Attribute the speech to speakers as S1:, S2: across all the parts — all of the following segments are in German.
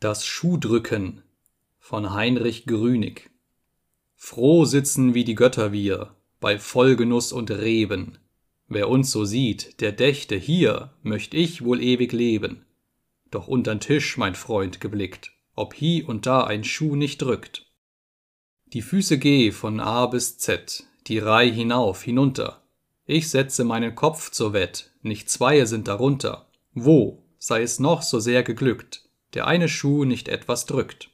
S1: Das Schuhdrücken von Heinrich Grünig Froh sitzen wie die Götter wir bei Vollgenuss und Reben. Wer uns so sieht, der dächte, hier möcht ich wohl ewig leben. Doch untern Tisch, mein Freund, geblickt, ob hie und da ein Schuh nicht drückt. Die Füße geh von A bis Z, die Reih hinauf, hinunter. Ich setze meinen Kopf zur Wett, nicht zweie sind darunter. Wo, sei es noch so sehr geglückt, der eine Schuh nicht etwas drückt.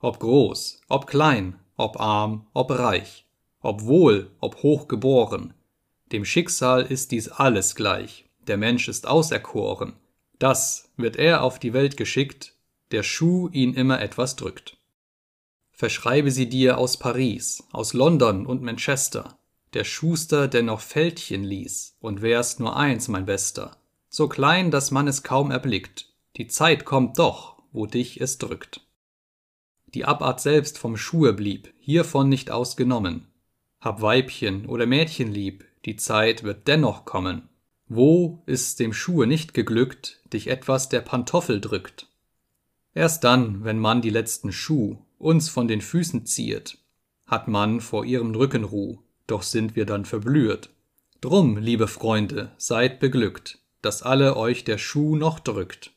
S1: Ob groß, ob klein, ob arm, ob reich, ob wohl, ob hoch geboren, dem Schicksal ist dies alles gleich, der Mensch ist auserkoren, das wird er auf die Welt geschickt, der Schuh ihn immer etwas drückt. Verschreibe sie dir aus Paris, aus London und Manchester, der Schuster dennoch Fältchen ließ, und wär's nur eins, mein Bester, so klein, dass man es kaum erblickt, die Zeit kommt doch, wo dich es drückt. Die Abart selbst vom Schuhe blieb, hiervon nicht ausgenommen. Hab Weibchen oder Mädchen lieb, die Zeit wird dennoch kommen. Wo ist's dem Schuhe nicht geglückt, dich etwas der Pantoffel drückt? Erst dann, wenn man die letzten Schuh uns von den Füßen ziehet, hat man vor ihrem Rücken Ruh, doch sind wir dann verblüht. Drum, liebe Freunde, seid beglückt, dass alle euch der Schuh noch drückt.